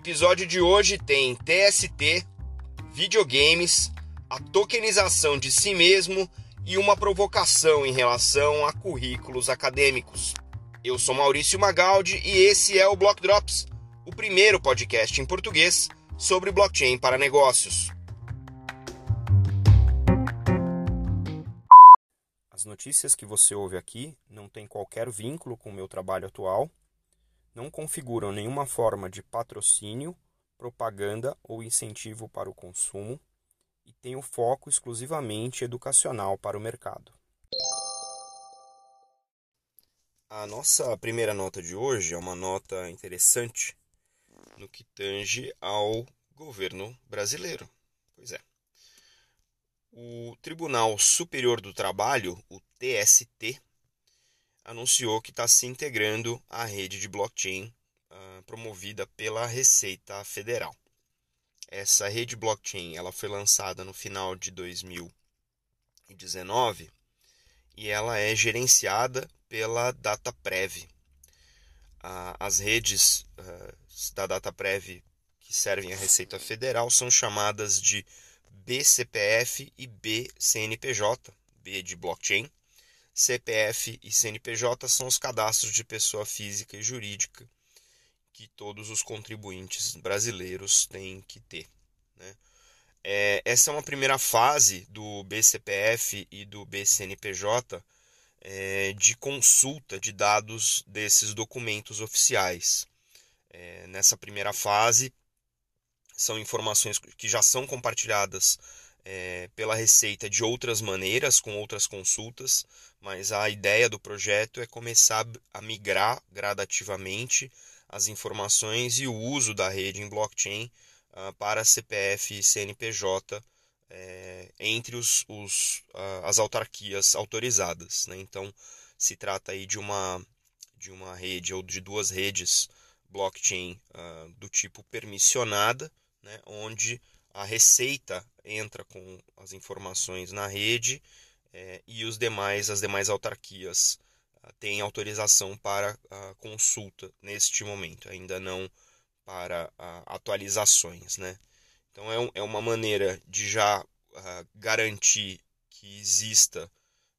episódio de hoje tem TST, videogames, a tokenização de si mesmo e uma provocação em relação a currículos acadêmicos. Eu sou Maurício Magaldi e esse é o Block Drops, o primeiro podcast em português sobre blockchain para negócios. As notícias que você ouve aqui não têm qualquer vínculo com o meu trabalho atual, não configuram nenhuma forma de patrocínio, propaganda ou incentivo para o consumo e têm o foco exclusivamente educacional para o mercado. A nossa primeira nota de hoje é uma nota interessante no que tange ao governo brasileiro. Pois é. O Tribunal Superior do Trabalho, o TST, anunciou que está se integrando à rede de blockchain uh, promovida pela Receita Federal. Essa rede blockchain ela foi lançada no final de 2019 e ela é gerenciada pela DataPrev. Uh, as redes uh, da DataPrev que servem à Receita Federal são chamadas de BCPF e BCNPJ, B de blockchain. CPF e CNPJ são os cadastros de pessoa física e jurídica que todos os contribuintes brasileiros têm que ter. Né? É, essa é uma primeira fase do BCPF e do BCNPJ é, de consulta de dados desses documentos oficiais. É, nessa primeira fase, são informações que já são compartilhadas é, pela Receita de outras maneiras, com outras consultas, mas a ideia do projeto é começar a migrar gradativamente as informações e o uso da rede em blockchain uh, para CPF e CNPJ é, entre os, os, uh, as autarquias autorizadas. Né? Então, se trata aí de uma, de uma rede ou de duas redes blockchain uh, do tipo permissionada, né, onde a receita entra com as informações na rede é, e os demais, as demais autarquias uh, têm autorização para a consulta neste momento, ainda não para uh, atualizações. Né? Então é, um, é, uma maneira de já garantir que exista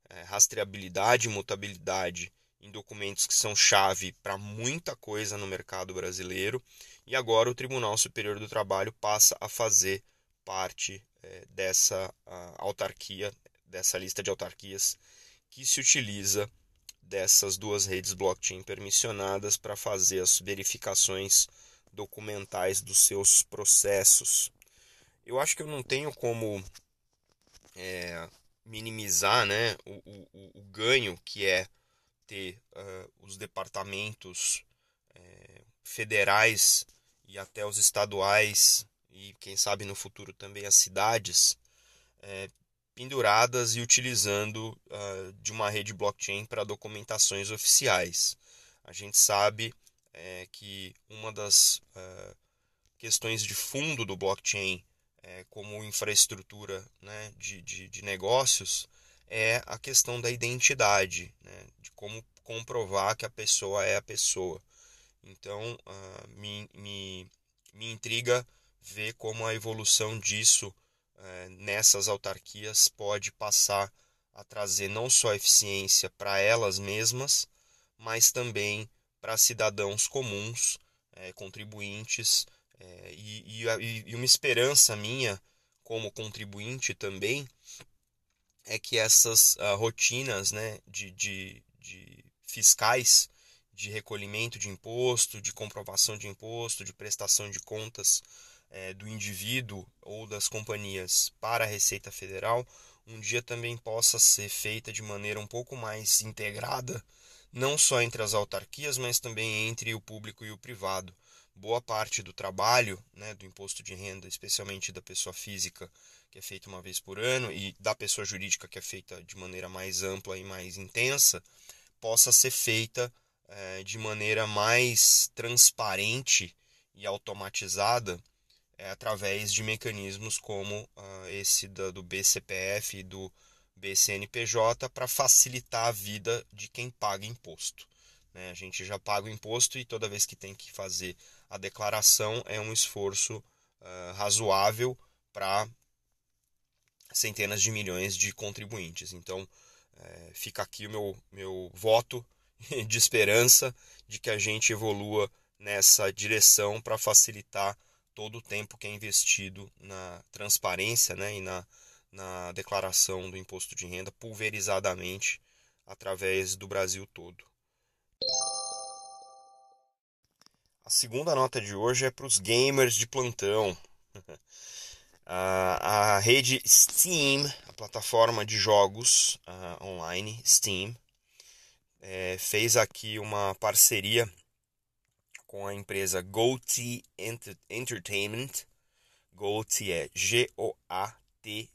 é, rastreabilidade e mutabilidade em documentos que são chave para muita coisa no mercado brasileiro e agora o Tribunal Superior do Trabalho passa a fazer parte é, dessa autarquia, dessa lista de autarquias que se utiliza dessas duas redes blockchain permissionadas para fazer as verificações documentais dos seus processos. Eu acho que eu não tenho como é, minimizar né, o, o, o, ganho que é ter uh, os departamentos é, federais e até os estaduais e quem sabe no futuro também as cidades é, penduradas e utilizando uh, de uma rede blockchain para documentações oficiais. A gente sabe é, que uma das uh, questões de fundo do blockchain como infraestrutura né, de, de, de, negócios é a questão da identidade, né, de como comprovar que a pessoa é a pessoa. Então, uh, me, me, me intriga ver como a evolução disso uh, nessas autarquias pode passar a trazer não só eficiência para elas mesmas, mas também para cidadãos comuns, uh, contribuintes, eh, e, e, e uma esperança minha como contribuinte também é que essas uh, rotinas né, de, de, de fiscais de recolhimento de imposto, de comprovação de imposto, de prestação de contas é, do indivíduo ou das companhias para a Receita Federal, um dia também possa ser feita de maneira um pouco mais integrada, não só entre as autarquias, mas também entre o público e o privado. Boa parte do trabalho né, do imposto de renda, especialmente da pessoa física, que é feita uma vez por ano, e da pessoa jurídica, que é feita de maneira mais ampla e mais intensa, possa ser feita é, de maneira mais transparente e automatizada é, através de mecanismos como uh, esse da, do BCPF e do BCNPJ para facilitar a vida de quem paga imposto. Né? A gente já paga o imposto e toda vez que tem que fazer a declaração é um esforço uh, razoável para centenas de milhões de contribuintes. Então, é, fica aqui o meu, meu voto de esperança de que a gente evolua nessa direção para facilitar todo o tempo que é investido na transparência né, e na, na declaração do imposto de renda pulverizadamente através do Brasil todo. A segunda nota de hoje é para os gamers de plantão. A, a rede Steam, a plataforma de jogos uh, online Steam, é, fez aqui uma parceria com a empresa GoT Entertainment. GoT é G-O-A-T-I.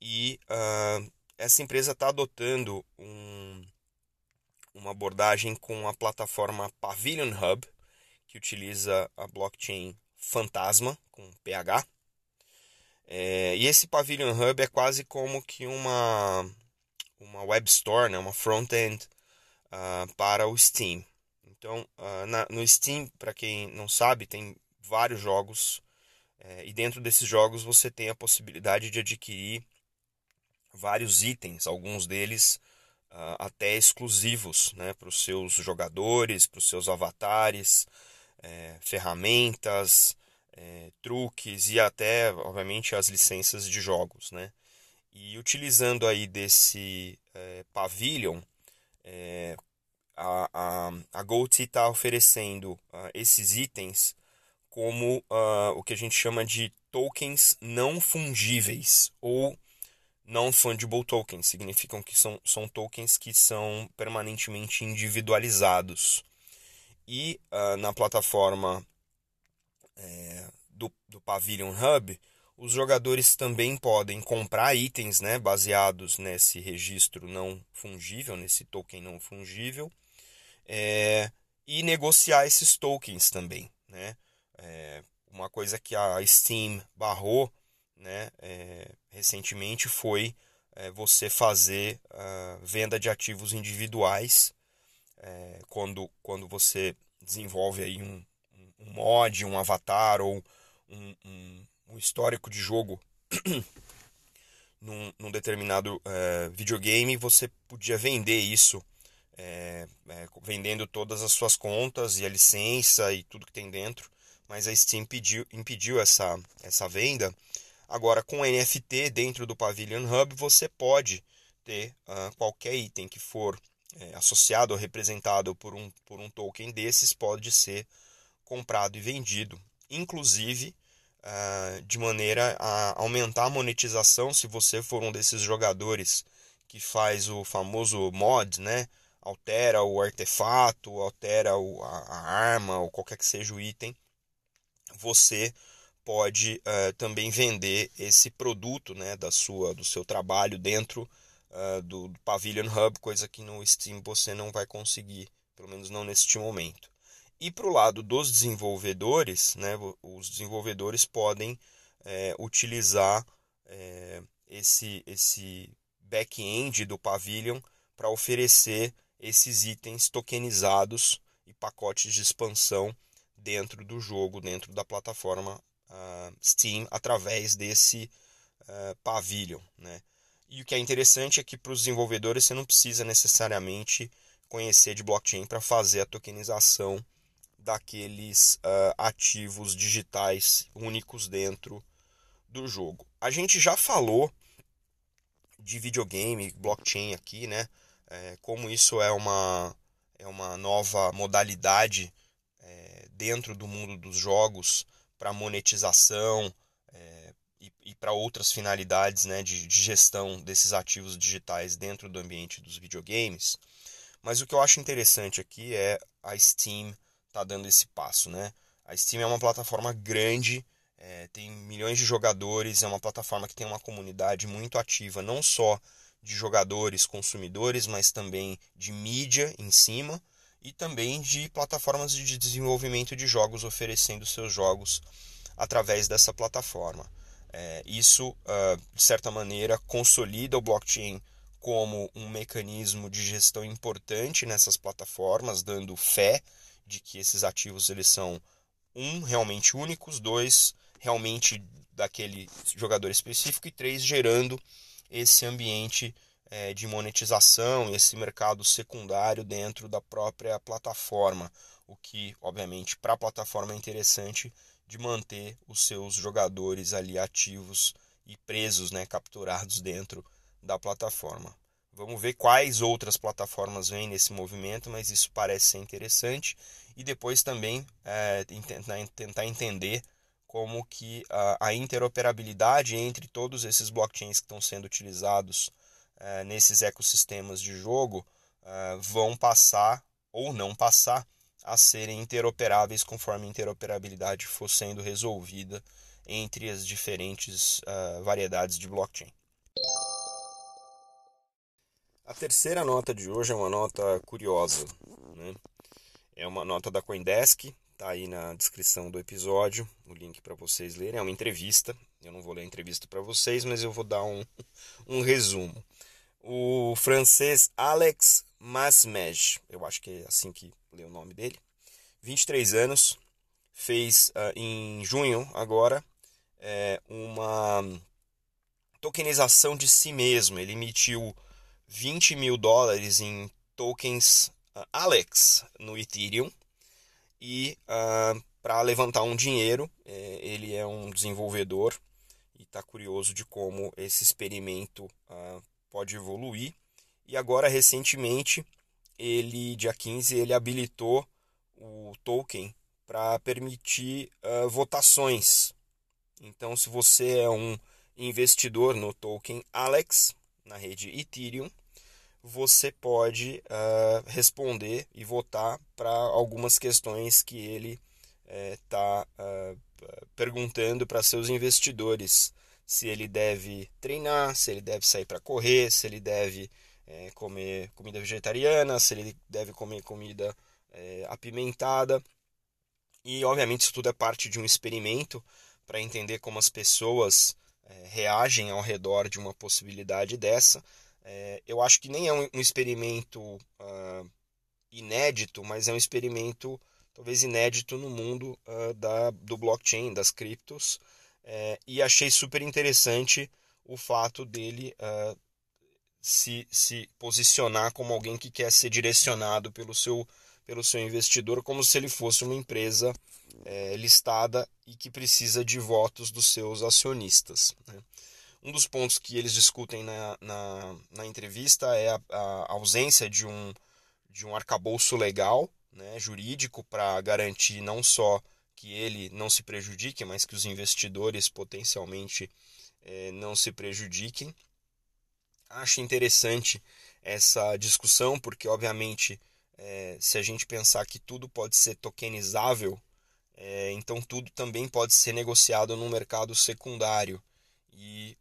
E uh, essa empresa está adotando um, uma abordagem com a plataforma Pavilion Hub, que utiliza a blockchain Fantasma, com PH. É, e esse Pavilion Hub é quase como que uma, uma web store, né, uma front-end uh, para o Steam. Então, uh, na, no Steam, para quem não sabe, tem vários jogos. É, e dentro desses jogos você tem a possibilidade de adquirir vários itens, alguns deles uh, até exclusivos né, para os seus jogadores, para os seus avatares, é, ferramentas, é, truques e até, obviamente, as licenças de jogos. Né? E utilizando aí desse é, Pavilion, é, a, a, a está oferecendo uh, esses itens como uh, o que a gente chama de tokens não fungíveis ou non-fungible tokens. Significam que são, são tokens que são permanentemente individualizados. E uh, na plataforma é, do, do Pavilion Hub, os jogadores também podem comprar itens né, baseados nesse registro não fungível, nesse token não fungível, é, e negociar esses tokens também. Né? É, uma coisa que a Steam barrou né, é, recentemente foi é, você fazer a venda de ativos individuais é, quando, quando você desenvolve aí um, um mod, um avatar ou um, um, um histórico de jogo num, num, determinado é, videogame, você podia vender isso é, é, vendendo todas as suas contas e a licença e tudo que tem dentro, mas a Steam impediu, impediu essa, essa venda. Agora, com NFT dentro do Pavilion Hub, você pode ter uh, qualquer item que for é, associado ou representado por um, por um token desses, pode ser comprado e vendido, inclusive uh, de maneira a aumentar a monetização se você for um desses jogadores que faz o famoso mod, né? altera o artefato, altera o, a, a, arma ou qualquer que seja o item, você pode uh, também vender esse produto né, da sua, do seu trabalho dentro uh, do, do Pavilion Hub, coisa que no Steam você não vai conseguir, pelo menos não neste momento. E para o lado dos desenvolvedores, né, os desenvolvedores podem é, utilizar é, esse, esse back-end do Pavilion para oferecer esses itens tokenizados e pacotes de expansão dentro do jogo, dentro da plataforma uh, Steam, através desse uh, Pavilion. Né? E o que é interessante é que para os desenvolvedores você não precisa necessariamente conhecer de blockchain para fazer a tokenização daqueles uh, ativos digitais únicos dentro do jogo. A gente já falou de videogame, blockchain aqui, né? é, como isso é uma, é uma nova modalidade é, dentro do mundo dos jogos para monetização é, e, e para outras finalidades né, de, de gestão desses ativos digitais dentro do ambiente dos videogames. Mas o que eu acho interessante aqui é a Steam tá dando esse passo, né? A Steam é uma plataforma grande, é, tem milhões de jogadores, é uma plataforma que tem uma comunidade muito ativa, não só de jogadores, consumidores, mas também de mídia em cima e também de plataformas de desenvolvimento de jogos oferecendo seus jogos através dessa plataforma. É, isso, uh, de certa maneira, consolida o blockchain como um mecanismo de gestão importante nessas plataformas, dando fé de que esses ativos eles são um realmente únicos, dois realmente daquele jogador específico e três gerando esse ambiente é, de monetização, esse mercado secundário dentro da própria plataforma, o que obviamente para a plataforma é interessante de manter os seus jogadores ali ativos e presos, né, capturados dentro da plataforma. Vamos ver quais outras plataformas vêm nesse movimento, mas isso parece ser interessante. E depois também é, tentar entender como que a, a, interoperabilidade entre todos esses blockchains que estão sendo utilizados é, nesses ecossistemas de jogo é, vão passar ou não passar a serem interoperáveis conforme a interoperabilidade for sendo resolvida entre as diferentes uh, variedades de blockchain. A terceira nota de hoje é uma nota curiosa. Né? É uma nota da Coindesk, está aí na descrição do episódio, o link para vocês lerem. É uma entrevista, eu não vou ler a entrevista para vocês, mas eu vou dar um, um resumo. O francês Alex Masmej, eu acho que é assim que lê o nome dele, 23 anos, fez uh, em junho agora é, uma tokenização de si mesmo. Ele emitiu 20 mil dólares em tokens uh, Alex no Ethereum e uh, para levantar um dinheiro, é, ele é um desenvolvedor e está curioso de como esse experimento pode evoluir. E agora, recentemente, ele, dia 15, ele habilitou o token para permitir uh, votações então, se você é um investidor no token Alex, na rede Ethereum, você pode uh, responder e votar para algumas questões que ele está uh, uh, perguntando para seus investidores. Se ele deve treinar, se ele deve sair para correr, se ele deve é, comer comida vegetariana, se ele deve comer comida é, apimentada. E, obviamente, isso tudo é parte de um experimento para entender como as pessoas é, reagem ao redor de uma possibilidade dessa. É, eu acho que nem é um, um experimento uh, inédito, mas é um experimento talvez inédito no mundo uh, da, do blockchain, das criptos. É, e achei super interessante o fato dele uh, se, se posicionar como alguém que quer ser direcionado pelo seu, pelo seu investidor, como se ele fosse uma empresa é, listada e que precisa de votos dos seus acionistas. Né? Um dos pontos que eles discutem na, na, na entrevista é a, a, ausência de um, de um arcabouço legal, né, jurídico, para garantir não só que ele não se prejudique, mas que os investidores potencialmente é, não se prejudiquem. Acho interessante essa discussão, porque, obviamente, é, se a gente pensar que tudo pode ser tokenizável, é, então tudo também pode ser negociado no mercado secundário. E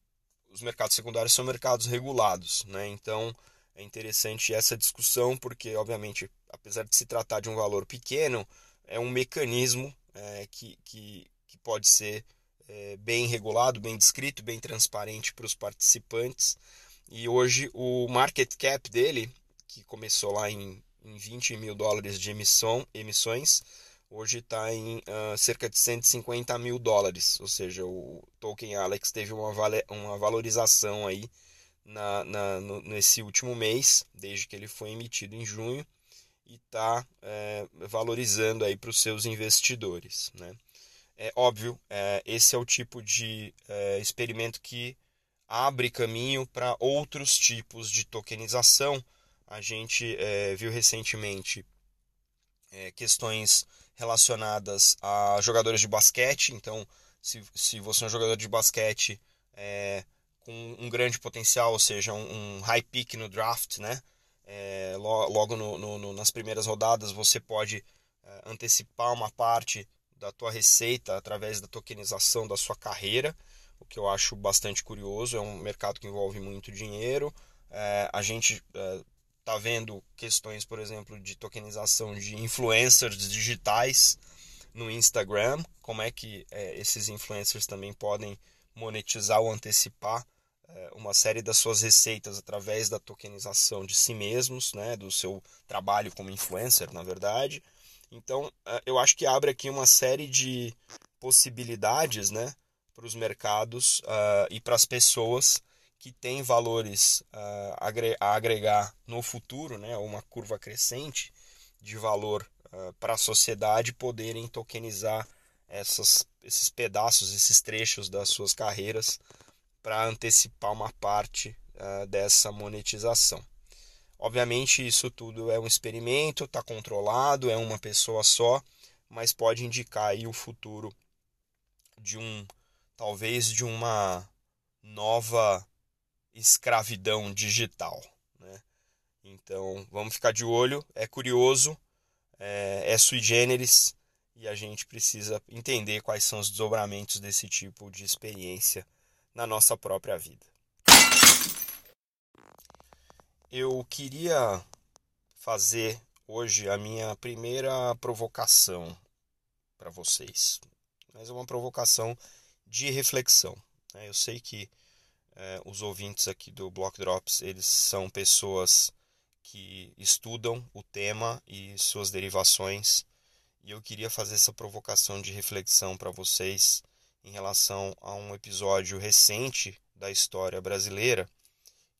os mercados secundários são mercados regulados. Né? Então é interessante essa discussão, porque, obviamente, apesar de se tratar de um valor pequeno, é um mecanismo é, que, que, que pode ser é, bem regulado, bem descrito, bem transparente para os participantes. E hoje o market cap dele, que começou lá em, em 20 mil dólares de emissão, emissões, hoje está em uh, cerca de 150 mil dólares, ou seja, o token Alex teve uma, vale, uma valorização aí na, na, no, nesse último mês, desde que ele foi emitido em junho, e está é, valorizando aí para os seus investidores. Né? É óbvio, é, esse é o tipo de é, experimento que abre caminho para outros tipos de tokenização. A gente é, viu recentemente é, questões relacionadas a jogadores de basquete. Então, se, se você é um jogador de basquete é, com um grande potencial, ou seja, um, um high pick no draft, né? É, logo no, no, nas primeiras rodadas você pode é, antecipar uma parte da tua receita através da tokenização da sua carreira, o que eu acho bastante curioso. É um mercado que envolve muito dinheiro. É, a gente é, tá vendo questões, por exemplo, de tokenização de influencers digitais no Instagram, como é que é, esses influencers também podem monetizar ou antecipar é, uma série das suas receitas através da tokenização de si mesmos, né, do seu trabalho como influencer, na verdade. Então, é, eu acho que abre aqui uma série de possibilidades né, para os mercados uh, e para as pessoas que têm valores uh, a agregar no futuro, né, uma curva crescente de valor uh, para a sociedade, poderem tokenizar essas, esses pedaços, esses trechos das suas carreiras para antecipar uma parte dessa monetização. Obviamente, isso tudo é um experimento, está controlado, é uma pessoa só, mas pode indicar aí o futuro de um, talvez de uma nova escravidão digital. Né? Então, vamos ficar de olho, é curioso, é, é sui generis e a gente precisa entender quais são os desdobramentos desse tipo de experiência na nossa própria vida. Eu queria fazer hoje a minha primeira provocação para vocês, mas é uma provocação de reflexão. Né? Eu sei que é, os ouvintes aqui do Block Drops eles são pessoas que estudam o tema e suas derivações e eu queria fazer essa provocação de reflexão para vocês em relação a um episódio recente da história brasileira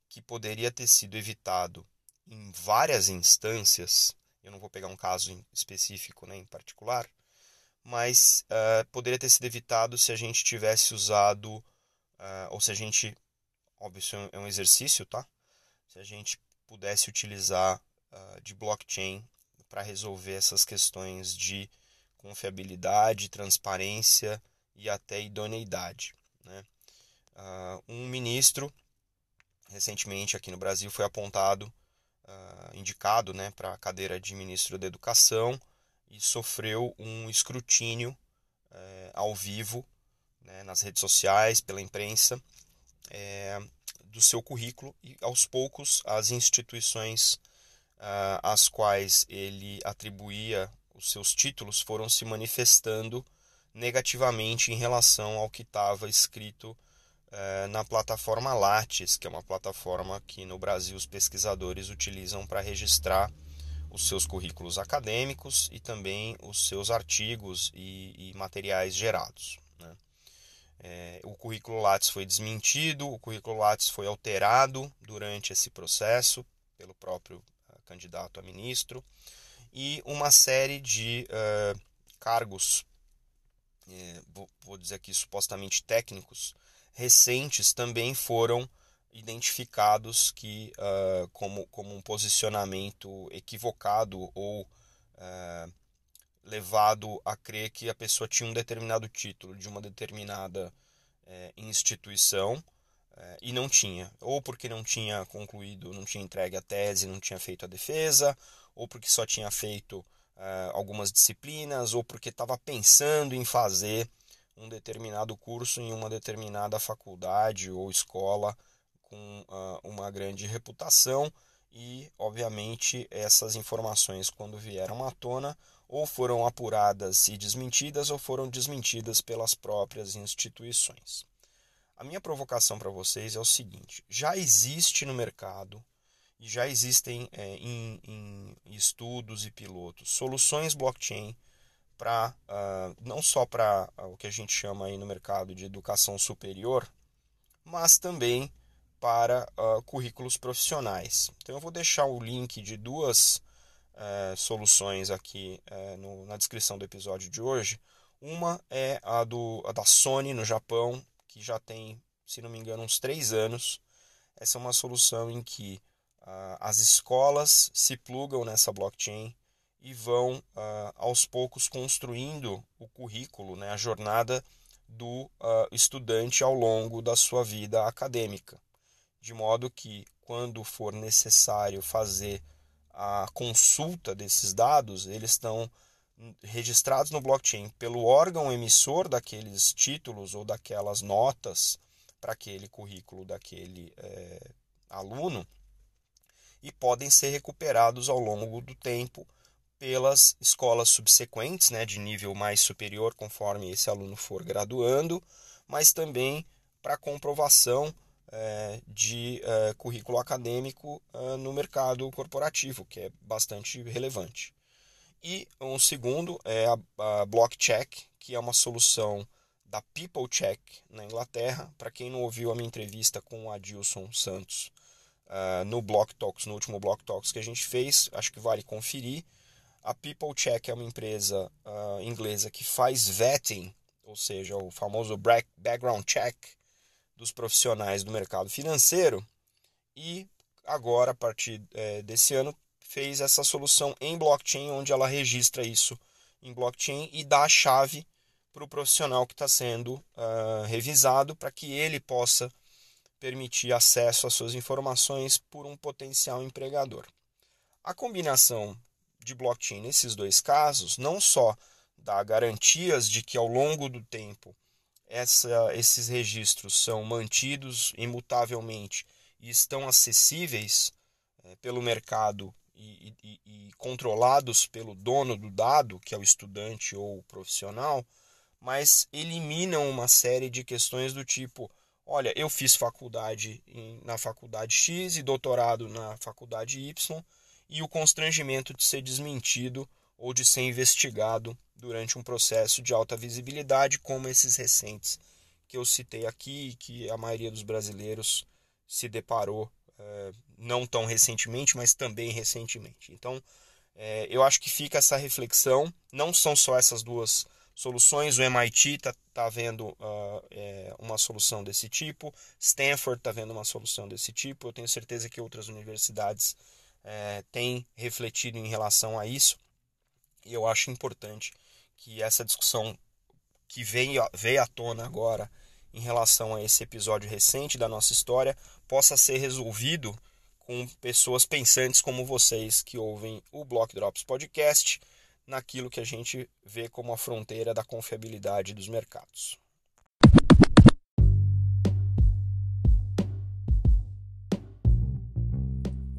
que poderia ter sido evitado em várias instâncias. Eu não vou pegar um caso específico né, em particular, mas uh, poderia ter sido evitado se a gente tivesse usado, uh, ou se a gente, óbvio, isso é um exercício, tá? Se a gente pudesse utilizar uh, de blockchain para resolver essas questões de confiabilidade, transparência e até idoneidade. Né? Um ministro, recentemente aqui no Brasil, foi apontado, indicado né, para a cadeira de ministro da Educação e sofreu um escrutínio uh, ao vivo né, nas redes sociais, pela imprensa, é, do seu currículo e aos poucos as instituições uh, às quais ele atribuía os seus títulos foram se manifestando negativamente em relação ao que estava escrito eh, na plataforma Lattes, que é uma plataforma que no Brasil os pesquisadores utilizam para registrar os seus currículos acadêmicos e também os seus artigos e, e materiais gerados. Né? É, o currículo Lattes foi desmentido, o currículo Lattes foi alterado durante esse processo pelo próprio uh, candidato a ministro e uma série de uh, cargos é, vou, vou dizer aqui supostamente técnicos, recentes também foram identificados que uh, como, como um posicionamento equivocado ou uh, levado a crer que a pessoa tinha um determinado título de uma determinada uh, instituição e não tinha, ou porque não tinha concluído, não tinha entregue a tese, não tinha feito a defesa, ou porque só tinha feito uh, algumas disciplinas ou porque estava pensando em fazer um determinado curso em uma determinada faculdade ou escola com uh, uma grande reputação e, obviamente, essas informações, quando vieram à tona, ou foram apuradas e desmentidas ou foram desmentidas pelas próprias instituições. A minha provocação para vocês é o seguinte: já existe no mercado e já existem é, em, em, estudos e pilotos soluções blockchain para uh, ah, não só para uh, o que a gente chama aí no mercado de educação superior, mas também para uh, currículos profissionais. Então eu vou deixar o link de duas eh, soluções aqui eh, no, na descrição do episódio de hoje. Uma é a, do, a da Sony no Japão, que já tem, se não me engano, uns três anos. Essa é uma solução em que ah, as escolas se plugam nessa blockchain e vão ah, aos poucos construindo o currículo, né, a jornada do estudante ao longo da sua vida acadêmica, de modo que quando for necessário fazer a consulta desses dados, eles estão registrados no blockchain pelo órgão emissor daqueles títulos ou daquelas notas para aquele currículo daquele é, aluno e podem ser recuperados ao longo do tempo pelas escolas subsequentes, né, de nível mais superior, conforme esse aluno for graduando, mas também para comprovação de é, currículo acadêmico é, no mercado corporativo, que é bastante relevante. E um segundo é a, a BlockCheck, que é uma solução da PeopleCheck na Inglaterra. Para quem não ouviu a minha entrevista com o Adilson Santos no Block Talks, no último Block Talks que a gente fez, acho que vale conferir. A PeopleCheck é uma empresa uh, inglesa que faz vetting, ou seja, o famoso background check dos profissionais do mercado financeiro. E agora, a partir é, desse ano, fez essa solução em blockchain, onde ela registra isso em blockchain e dá a chave para o profissional que está sendo uh, revisado para que ele possa permitir acesso às suas informações por um potencial empregador. A combinação de blockchain nesses dois casos não só dá garantias de que ao longo do tempo essa, esses registros são mantidos imutavelmente e estão acessíveis é, pelo mercado e, e, e, controlados pelo dono do dado, que é o estudante ou o profissional, mas eliminam uma série de questões do tipo: olha, eu fiz faculdade em, na faculdade X e doutorado na faculdade Y, e o constrangimento de ser desmentido ou de ser investigado durante um processo de alta visibilidade, como esses recentes que eu citei aqui, que a maioria dos brasileiros se deparou é, não tão recentemente, mas também recentemente. Então, é, eu acho que fica essa reflexão. Não são só essas duas soluções. O MIT está tá vendo uh, é, uma solução desse tipo, Stanford está vendo uma solução desse tipo. Eu tenho certeza que outras universidades é, têm refletido em relação a isso. E eu acho importante que essa discussão que veio, veio à tona agora em relação a esse episódio recente da nossa história possa ser resolvido com pessoas pensantes como vocês que ouvem o Block Drops Podcast naquilo que a gente vê como a fronteira da confiabilidade dos mercados.